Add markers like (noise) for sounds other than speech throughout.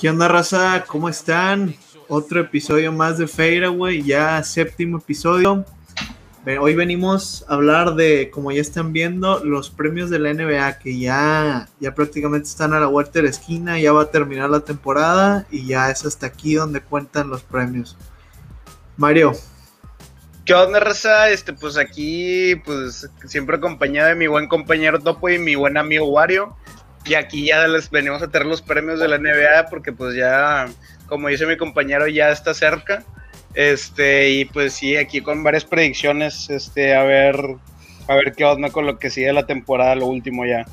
¿Qué onda, raza? ¿Cómo están? Otro episodio más de Fadeaway, ya séptimo episodio. Hoy venimos a hablar de, como ya están viendo, los premios de la NBA que ya, ya prácticamente están a la vuelta de la esquina, ya va a terminar la temporada y ya es hasta aquí donde cuentan los premios. Mario. ¿Qué onda, raza? Este, pues aquí, pues siempre acompañado de mi buen compañero Topo y mi buen amigo Wario. Y aquí ya les venimos a tener los premios de la NBA porque pues ya, como dice mi compañero, ya está cerca. Este, y pues sí, aquí con varias predicciones, este, a ver, a ver qué onda con lo que sigue la temporada, lo último ya.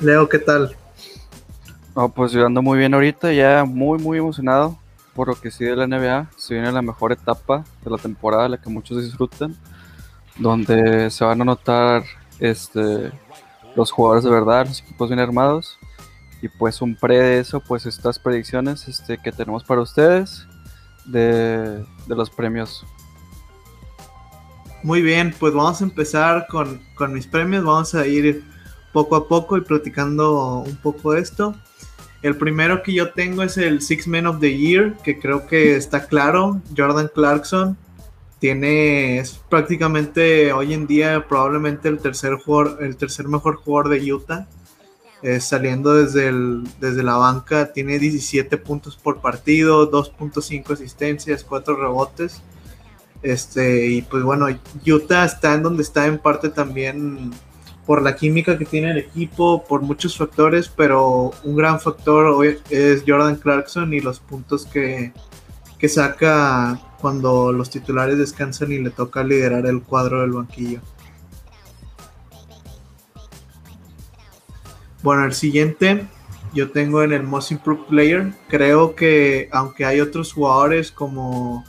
Leo, ¿qué tal? Oh, pues yo ando muy bien ahorita, ya muy, muy emocionado por lo que sigue la NBA. Se viene la mejor etapa de la temporada, la que muchos disfrutan, donde se van a notar este, los jugadores de verdad, los equipos bien armados. Y pues un pre de eso, pues estas predicciones este, que tenemos para ustedes de, los premios. Muy bien, pues vamos a empezar con, con, mis premios. Vamos a ir poco a poco y platicando un poco esto. El primero que yo tengo es el Six Men of the Year, que creo que está claro. Jordan Clarkson tiene, es prácticamente hoy en día probablemente el tercer, jugador, el tercer mejor jugador de Utah. Eh, saliendo desde, el, desde la banca, tiene 17 puntos por partido, 2.5 asistencias, 4 rebotes. Este, y pues bueno, Utah está en donde está en parte también por la química que tiene el equipo, por muchos factores, pero un gran factor es Jordan Clarkson y los puntos que, que saca cuando los titulares descansan y le toca liderar el cuadro del banquillo. Bueno, el siguiente yo tengo en el Most Improved Player. Creo que aunque hay otros jugadores como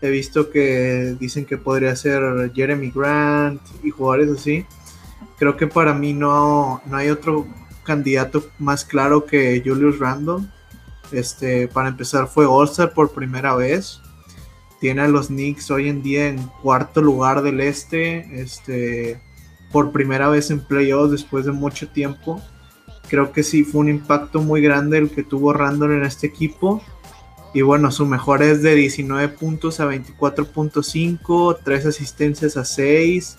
he visto que dicen que podría ser Jeremy Grant y jugadores así, creo que para mí no, no hay otro candidato más claro que Julius Randle. Este, para empezar fue All-Star por primera vez tiene a los Knicks hoy en día en cuarto lugar del este, este, por primera vez en playoffs después de mucho tiempo. Creo que sí fue un impacto muy grande el que tuvo Randall en este equipo. Y bueno, su mejor es de 19 puntos a 24.5, 3 asistencias a 6,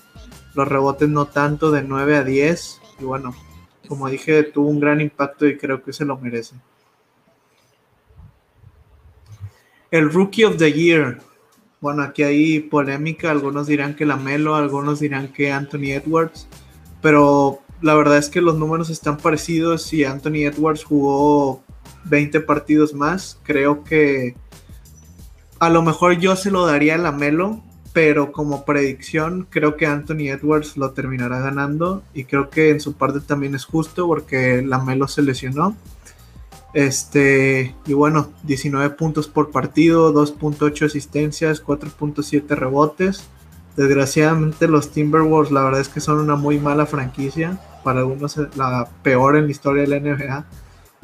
los rebotes no tanto de 9 a 10. Y bueno, como dije, tuvo un gran impacto y creo que se lo merece. El Rookie of the Year. Bueno, aquí hay polémica, algunos dirán que la Melo, algunos dirán que Anthony Edwards, pero la verdad es que los números están parecidos y Anthony Edwards jugó 20 partidos más, creo que a lo mejor yo se lo daría a la Melo, pero como predicción creo que Anthony Edwards lo terminará ganando y creo que en su parte también es justo porque la Melo se lesionó. Este, y bueno, 19 puntos por partido, 2.8 asistencias, 4.7 rebotes. Desgraciadamente los Timberwolves la verdad es que son una muy mala franquicia, para algunos la peor en la historia de la NBA.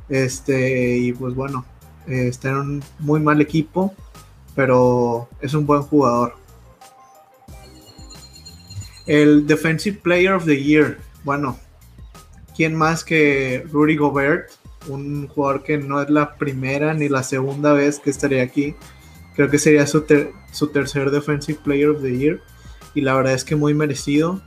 Este, y pues bueno, eh, está en un muy mal equipo, pero es un buen jugador. El Defensive Player of the Year, bueno, ¿quién más que Rudy Gobert? Un jugador que no es la primera ni la segunda vez que estaría aquí. Creo que sería su, su tercer Defensive Player of the Year. Y la verdad es que muy merecido.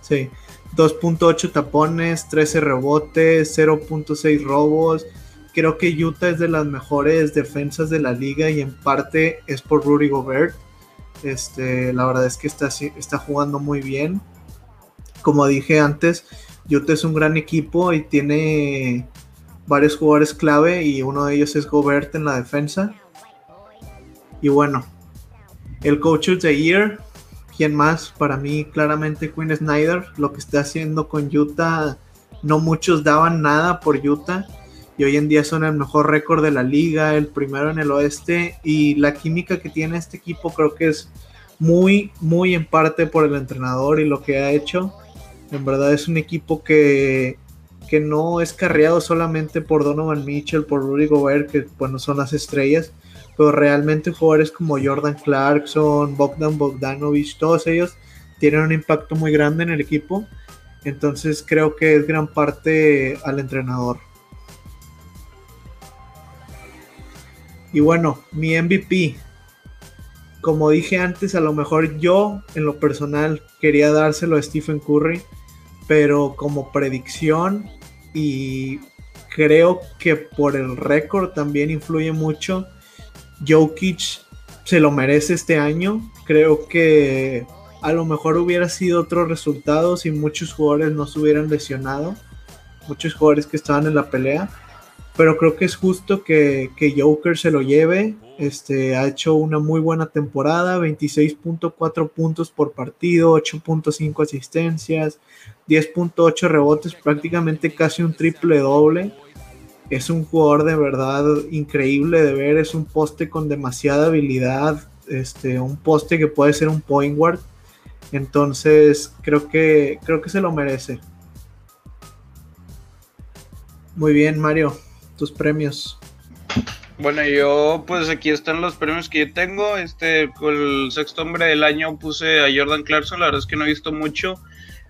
Sí, 2.8 tapones, 13 rebotes, 0.6 robos. Creo que Utah es de las mejores defensas de la liga y en parte es por Rudy Gobert. Este, la verdad es que está, está jugando muy bien. Como dije antes, Utah es un gran equipo y tiene varios jugadores clave y uno de ellos es Gobert en la defensa. Y bueno, el coach of the year, ¿quién más? Para mí claramente Quinn Snyder, lo que está haciendo con Utah, no muchos daban nada por Utah y hoy en día son el mejor récord de la liga, el primero en el oeste y la química que tiene este equipo creo que es muy, muy en parte por el entrenador y lo que ha hecho en verdad es un equipo que, que no es carreado solamente por Donovan Mitchell, por Rudy Gobert, que bueno, son las estrellas, pero realmente jugadores como Jordan Clarkson, Bogdan Bogdanovich, todos ellos tienen un impacto muy grande en el equipo. Entonces creo que es gran parte al entrenador. Y bueno, mi MVP, como dije antes, a lo mejor yo en lo personal quería dárselo a Stephen Curry, pero como predicción y creo que por el récord también influye mucho, Jokic se lo merece este año. Creo que a lo mejor hubiera sido otro resultado si muchos jugadores no se hubieran lesionado, muchos jugadores que estaban en la pelea pero creo que es justo que, Joker se lo lleve. Este, ha hecho una muy buena temporada, 26.4 puntos por partido, 8.5 asistencias, 10.8 rebotes, prácticamente casi un triple doble. Es un jugador de verdad increíble de ver, es un poste con demasiada habilidad, este, un poste que puede ser un point guard. Entonces creo que, creo que se lo merece. Muy bien, Mario tus premios. Bueno, yo pues aquí están los premios que yo tengo. Este, con el sexto hombre del año puse a Jordan Clarkson. La verdad es que no he visto mucho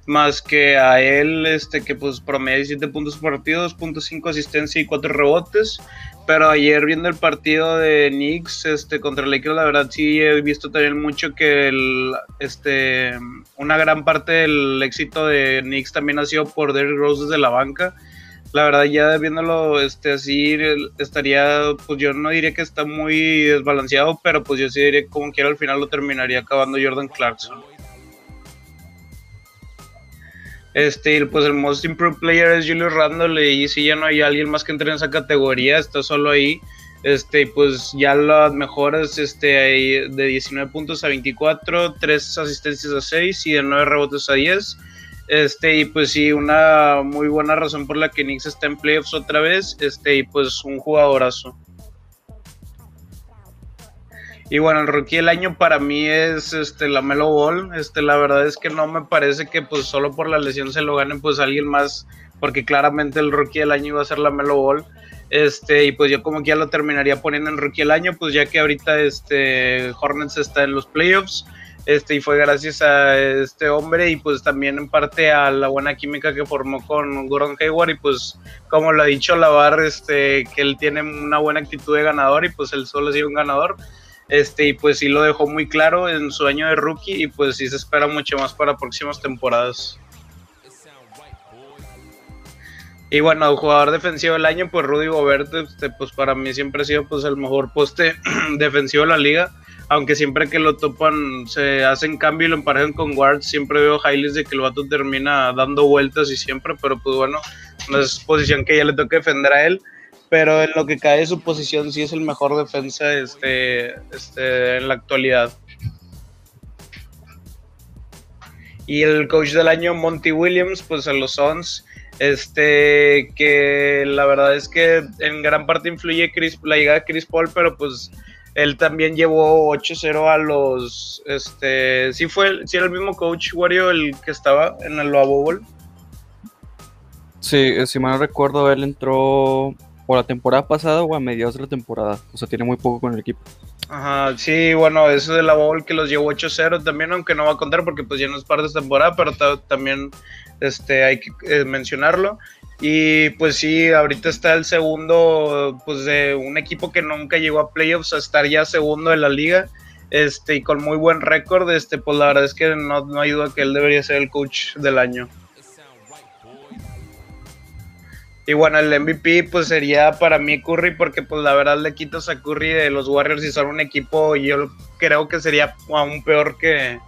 más que a él, este, que pues promedia 17 puntos por partido, 2.5 asistencia y 4 rebotes. Pero ayer viendo el partido de Knicks este, contra Lakers, la verdad sí he visto también mucho que el, este, una gran parte del éxito de Knicks también ha sido por Derrick Rose desde la banca la verdad ya viéndolo este así estaría pues yo no diría que está muy desbalanceado pero pues yo sí diría como quiera al final lo terminaría acabando Jordan Clarkson. Este pues el most improved player es Julius Randle y si ya no hay alguien más que entre en esa categoría está solo ahí. Este pues ya las mejores este de 19 puntos a 24 3 asistencias a 6 y de 9 rebotes a 10 este, y pues sí, una muy buena razón por la que Knicks está en playoffs otra vez. Este, y pues un jugadorazo. Y bueno, el rookie del año para mí es este la Melo Ball. Este, la verdad es que no me parece que pues solo por la lesión se lo gane pues alguien más, porque claramente el rookie del año iba a ser la Melo Ball. Este, y pues yo como que ya lo terminaría poniendo en rookie del año, pues ya que ahorita este Hornets está en los playoffs. Este, y fue gracias a este hombre y pues también en parte a la buena química que formó con Gordon Hayward y pues como lo ha dicho Lavar, este, que él tiene una buena actitud de ganador y pues él solo ha sido un ganador. Este, y pues sí lo dejó muy claro en su año de rookie y pues sí se espera mucho más para próximas temporadas. Y bueno, jugador defensivo del año, pues Rudy Gobert, este, pues para mí siempre ha sido pues el mejor poste (clears throat) defensivo de la liga aunque siempre que lo topan se hacen cambio y lo emparejan con guards, siempre veo highlights de que el vato termina dando vueltas y siempre, pero pues bueno, no es posición que ya le toque defender a él, pero en lo que cae su posición sí es el mejor defensa este, este, en la actualidad. Y el coach del año, Monty Williams, pues a los Suns, este, que la verdad es que en gran parte influye Chris, la llegada de Chris Paul, pero pues él también llevó 8-0 a los. Este, sí, fue, sí era el mismo coach Wario el que estaba en el Bowl. Sí, eh, si mal no recuerdo, él entró por la temporada pasada o a mediados de la temporada. O sea, tiene muy poco con el equipo. Ajá, sí, bueno, eso de la Bowl que los llevó 8-0 también, aunque no va a contar porque pues ya no es parte de temporada, pero también este, hay que eh, mencionarlo. Y pues sí, ahorita está el segundo, pues de un equipo que nunca llegó a playoffs a estar ya segundo de la liga, este, y con muy buen récord, este, pues la verdad es que no, no hay duda que él debería ser el coach del año. Y bueno, el MVP pues sería para mí Curry porque pues la verdad le quitas a Curry de los Warriors y son un equipo yo creo que sería aún peor que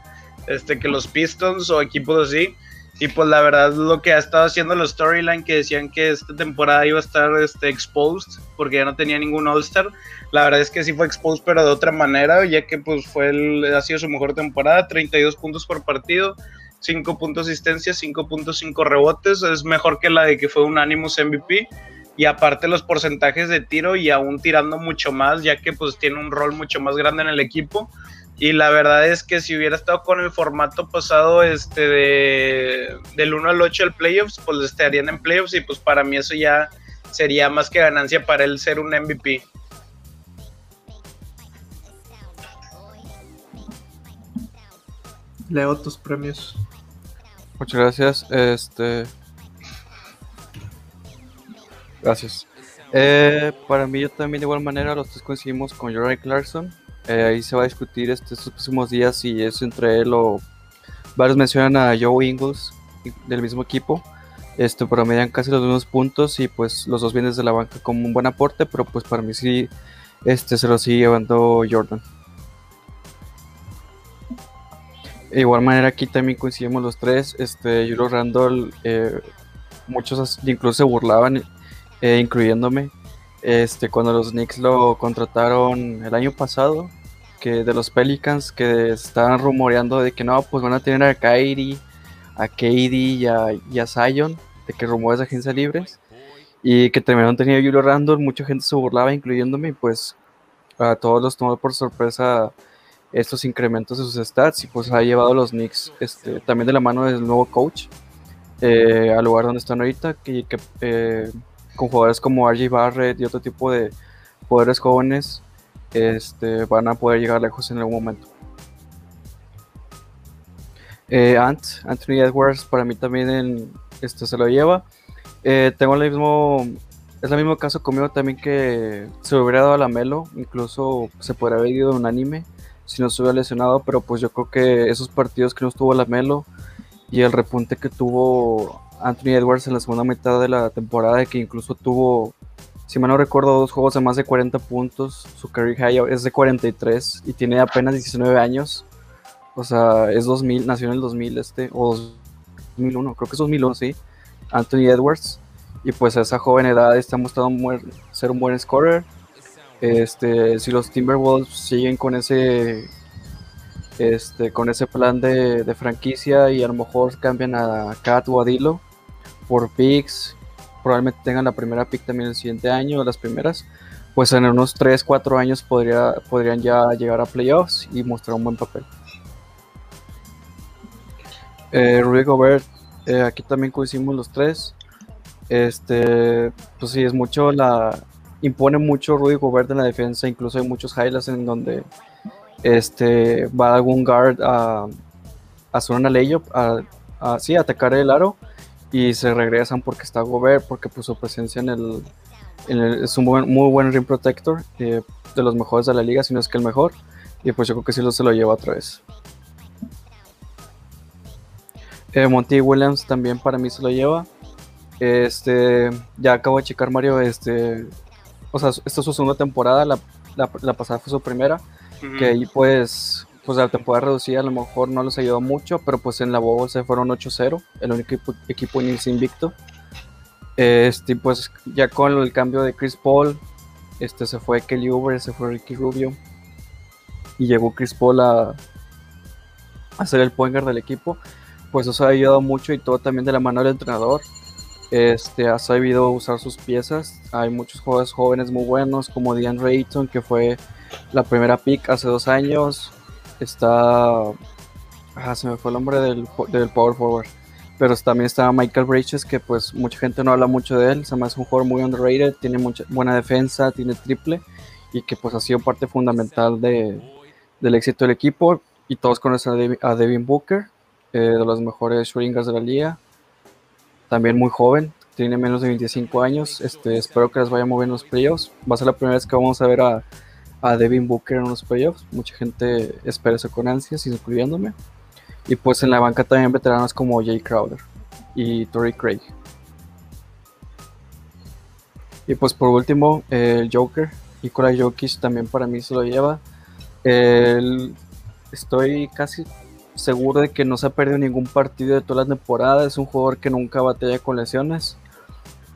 este que los Pistons o equipos así. Y pues la verdad lo que ha estado haciendo los storyline que decían que esta temporada iba a estar este, exposed porque ya no tenía ningún All-Star. La verdad es que sí fue exposed pero de otra manera, ya que pues fue ha sido su mejor temporada, 32 puntos por partido, 5 puntos asistencia, 5.5 rebotes, es mejor que la de que fue un Animus MVP. Y aparte los porcentajes de tiro y aún tirando mucho más, ya que pues tiene un rol mucho más grande en el equipo. Y la verdad es que si hubiera estado con el formato pasado este de del 1 al 8 del playoffs, pues estarían en playoffs y pues para mí eso ya sería más que ganancia para él ser un MVP. Leo tus premios. Muchas gracias. Este. Gracias. Eh, para mí, yo también de igual manera, los tres coincidimos con Jordan Clarkson. Eh, ahí se va a discutir este, estos próximos días si es entre él o varios mencionan a Joe Ingles del mismo equipo. Este, promedian casi los mismos puntos y pues los dos vienen de la banca como un buen aporte, pero pues para mí sí este, se lo sigue llevando Jordan. De igual manera aquí también coincidimos los tres. Este, Julio Randall, eh, muchos incluso se burlaban eh, incluyéndome, este, cuando los Knicks lo contrataron el año pasado, que de los Pelicans, que estaban rumoreando de que no, pues van a tener a Kyrie, a KD y a, y Zion, de que rumores de agencias libres, y que terminaron teniendo a Julio Randall, mucha gente se burlaba, incluyéndome, y pues a todos los tomó por sorpresa estos incrementos de sus stats, y pues ha llevado a los Knicks este, también de la mano del nuevo coach. Eh, al lugar donde están ahorita, que, que eh, con jugadores como RJ Barrett y otro tipo de poderes jóvenes este, van a poder llegar lejos en algún momento. Eh, Ant, Anthony Edwards para mí también en, este, se lo lleva. Eh, tengo el mismo, es el mismo caso conmigo también que se hubiera dado a la Melo, incluso se podría haber ido un anime si no se hubiera lesionado, pero pues yo creo que esos partidos que no estuvo la Melo y el repunte que tuvo Anthony Edwards en la segunda mitad de la temporada, que incluso tuvo, si mal no recuerdo, dos juegos de más de 40 puntos. Su career high es de 43 y tiene apenas 19 años. O sea, es 2000, nació en el 2000 este, o 2001, creo que es 2001, sí. Anthony Edwards. Y pues a esa joven edad está mostrando ser un buen scorer. Este, si los Timberwolves siguen con ese este, con ese plan de, de, franquicia y a lo mejor cambian a Cat o a Dilo, por picks, probablemente tengan la primera pick también el siguiente año, las primeras, pues en unos 3, 4 años podría, podrían ya llegar a playoffs y mostrar un buen papel. Eh, Rudy Gobert, eh, aquí también coincidimos los tres. Este, pues sí, es mucho la. Impone mucho Rudy Gobert en la defensa, incluso hay muchos highlights en donde este, va algún guard a, hacer una layup, a, a, sí, a atacar el aro y se regresan porque está Gobert, porque pues su presencia en el, es un muy buen rim protector, eh, de los mejores de la liga, si no es que el mejor, y pues yo creo que sí lo se lo lleva otra vez. Eh, Monty Williams también para mí se lo lleva. Este, ya acabo de checar Mario, este, o sea, esta es su segunda temporada, la, la, pasada fue su primera, que ahí pues pues la temporada reducida a lo mejor no les ayudó mucho, pero pues en la Bobo se fueron 8-0, el único equipo, equipo en irse invicto. Este, pues ya con el cambio de Chris Paul, este se fue Kelly Uber, se fue Ricky Rubio y llegó Chris Paul a, a ser el point del equipo, pues eso ha ayudado mucho y todo también de la mano del entrenador. Este, ha sabido usar sus piezas. Hay muchos jugadores jóvenes muy buenos, como Diane Rayton, que fue la primera pick hace dos años. Está. Ah, se me fue el nombre del, del Power Forward. Pero también está Michael Bridges, que pues mucha gente no habla mucho de él. Se me un jugador muy underrated, tiene mucha buena defensa, tiene triple. Y que pues ha sido parte fundamental de, del éxito del equipo. Y todos conocen a, Devin Booker, eh, de los mejores shooters de la liga. También muy joven, tiene menos de 25 años. Este, espero que les vaya muy bien los playoffs. Va a ser la primera vez que vamos a ver a, a Devin Booker en los playoffs. Mucha gente espera eso con ansias, incluyéndome. Y pues en la banca también veteranos como Jay Crowder y Tory Craig. Y pues por último, el Joker, Nikola Jokic también para mí se lo lleva. estoy casi seguro de que no se ha perdido ningún partido de toda la temporada. Es un jugador que nunca batalla con lesiones.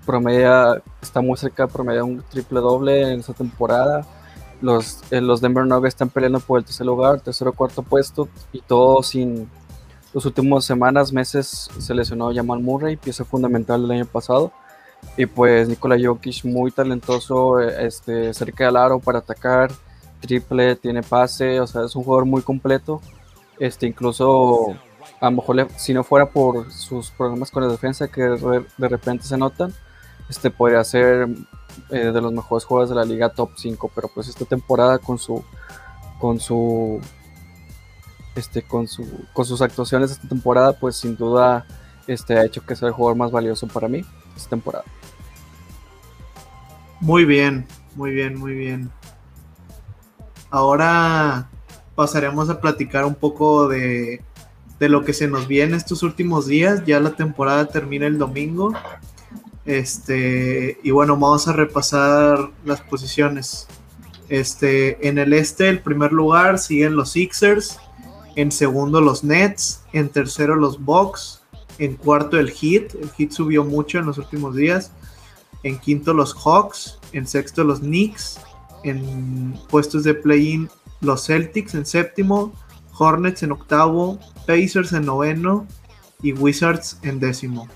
Promedia, está muy cerca de promediar un triple doble en esta temporada los, eh, los Denver Nuggets están peleando por el tercer lugar, tercero cuarto puesto, y todo sin los últimos semanas, meses se lesionó Jamal Murray, pieza fundamental del año pasado. Y pues Nikola Jokic muy talentoso, eh, este, cerca del aro para atacar, triple, tiene pase, o sea, es un jugador muy completo. Este, incluso a lo mejor si no fuera por sus problemas con la defensa que de repente se notan, este podría ser eh, de los mejores jugadores de la liga top 5, pero pues esta temporada con su con su este con su con sus actuaciones esta temporada, pues sin duda este ha hecho que sea el jugador más valioso para mí esta temporada. Muy bien, muy bien, muy bien. Ahora pasaremos a platicar un poco de, de lo que se nos viene estos últimos días. Ya la temporada termina el domingo. Este, y bueno, vamos a repasar las posiciones. Este, en el este, el primer lugar siguen los Sixers. En segundo, los Nets. En tercero, los Bucks. En cuarto, el Heat. El Heat subió mucho en los últimos días. En quinto, los Hawks. En sexto, los Knicks. En puestos de play-in, los Celtics. En séptimo, Hornets en octavo. Pacers en noveno. Y Wizards en décimo.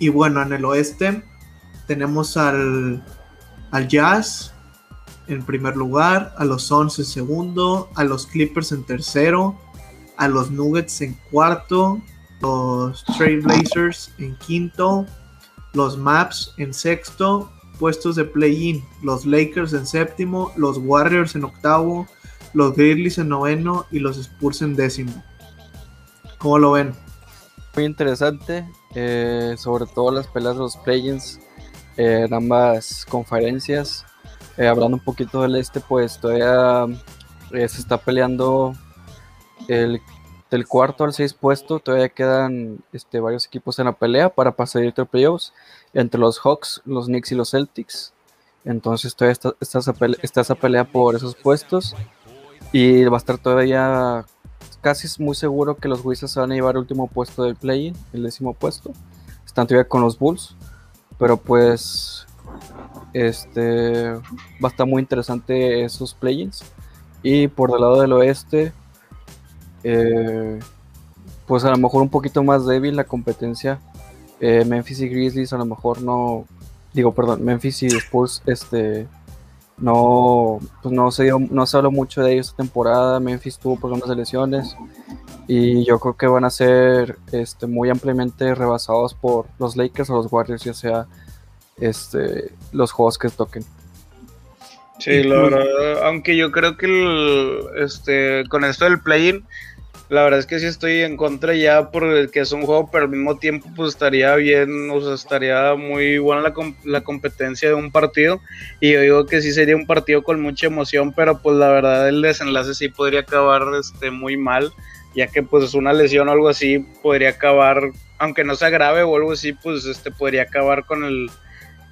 Y bueno, en el oeste tenemos al, al Jazz en primer lugar, a los Suns en segundo, a los Clippers en tercero, a los Nuggets en cuarto, los Trailblazers en quinto, los Maps en sexto, puestos de play-in, los Lakers en séptimo, los Warriors en octavo, los Grizzlies en noveno y los Spurs en décimo. ¿Cómo lo ven? Muy interesante, eh, sobre todo las peleas de los play-ins eh, en ambas conferencias. Eh, hablando un poquito del este, pues todavía se está peleando el, del cuarto al seis puesto. Todavía quedan este, varios equipos en la pelea para pasar a playoffs entre los Hawks, los Knicks y los Celtics. Entonces todavía está, está esa pelea por esos puestos. Y va a estar todavía casi es muy seguro que los Wizards se van a llevar el último puesto del play-in, el décimo puesto. Están todavía con los Bulls, pero pues este va a estar muy interesante esos play-ins. Y por el lado del oeste, eh, pues a lo mejor un poquito más débil la competencia. Eh, Memphis y Grizzlies a lo mejor no, digo, perdón, Memphis y Spurs, este, no, pues no se no se habló mucho de ellos esta temporada. Memphis tuvo problemas de lesiones y yo creo que van a ser este, muy ampliamente rebasados por los Lakers o los Warriors, ya sea este, los juegos que toquen. Sí, la verdad, aunque yo creo que este, con esto del play-in la verdad es que sí estoy en contra ya porque es un juego, pero al mismo tiempo pues estaría bien, o sea, estaría muy buena la, la competencia de un partido. Y yo digo que sí sería un partido con mucha emoción, pero pues la verdad el desenlace sí podría acabar este, muy mal, ya que pues una lesión o algo así podría acabar, aunque no sea grave o algo así, pues este podría acabar con el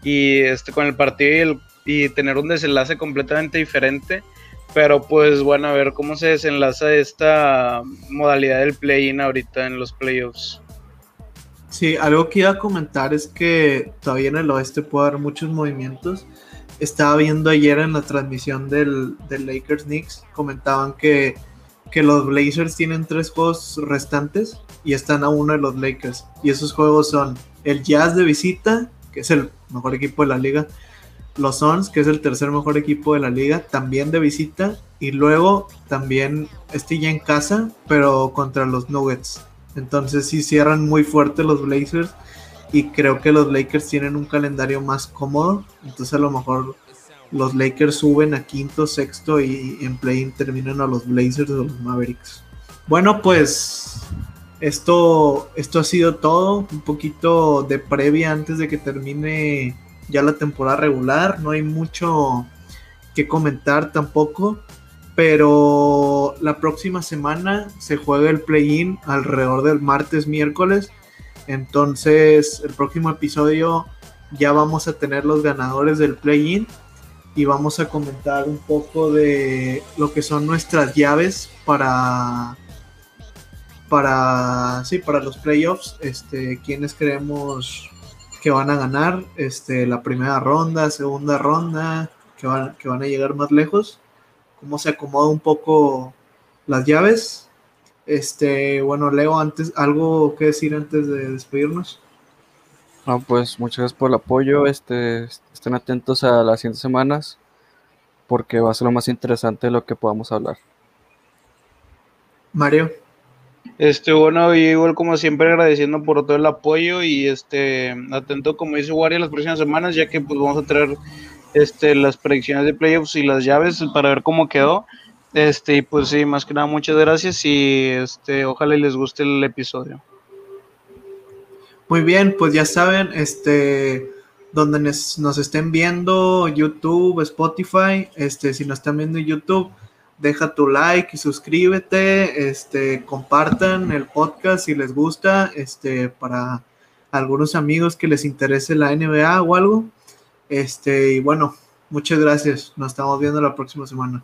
y este con el partido y, el, y tener un desenlace completamente diferente. Pero pues bueno, a ver cómo se desenlaza esta modalidad del play-in ahorita en los playoffs. Sí, algo que iba a comentar es que todavía en el oeste puede haber muchos movimientos. Estaba viendo ayer en la transmisión del, Lakers Knicks, comentaban que, que los Blazers tienen tres juegos restantes y están a uno de los Lakers. Y esos juegos son el Jazz de visita, que es el mejor equipo de la liga, los Suns, que es el tercer mejor equipo de la liga, también de visita. Y luego también este ya en casa, pero contra los Nuggets. Entonces sí cierran muy fuerte los Blazers. Y creo que los Lakers tienen un calendario más cómodo. Entonces a lo mejor los Lakers suben a quinto, sexto y en play terminan a los Blazers o los Mavericks. Bueno, pues esto, esto ha sido todo. Un poquito de previa antes de que termine ya la temporada regular, no hay mucho que comentar tampoco, pero la próxima semana se juega el play-in alrededor del martes, miércoles, entonces el próximo episodio ya vamos a tener los ganadores del play-in y vamos a comentar un poco de lo que son nuestras llaves para para sí para los playoffs este quienes creemos que van a ganar este, la primera ronda, segunda ronda, que van, que van a llegar más lejos. Cómo se acomoda un poco las llaves. Este, bueno, Leo, antes, algo que decir antes de despedirnos. No, pues muchas gracias por el apoyo. Este, estén atentos a las siguientes semanas porque va a ser lo más interesante de lo que podamos hablar. Mario. Este, bueno, igual como siempre agradeciendo por todo el apoyo y este, atento como dice Wario las próximas semanas, ya que pues vamos a traer este, las predicciones de playoffs y las llaves para ver cómo quedó. Este, y pues sí, más que nada, muchas gracias y este, ojalá les guste el episodio. Muy bien, pues ya saben, este, donde nos estén viendo, YouTube, Spotify, este, si nos están viendo en YouTube, deja tu like y suscríbete, este, compartan el podcast si les gusta, este, para algunos amigos que les interese la NBA o algo. Este, y bueno, muchas gracias. Nos estamos viendo la próxima semana.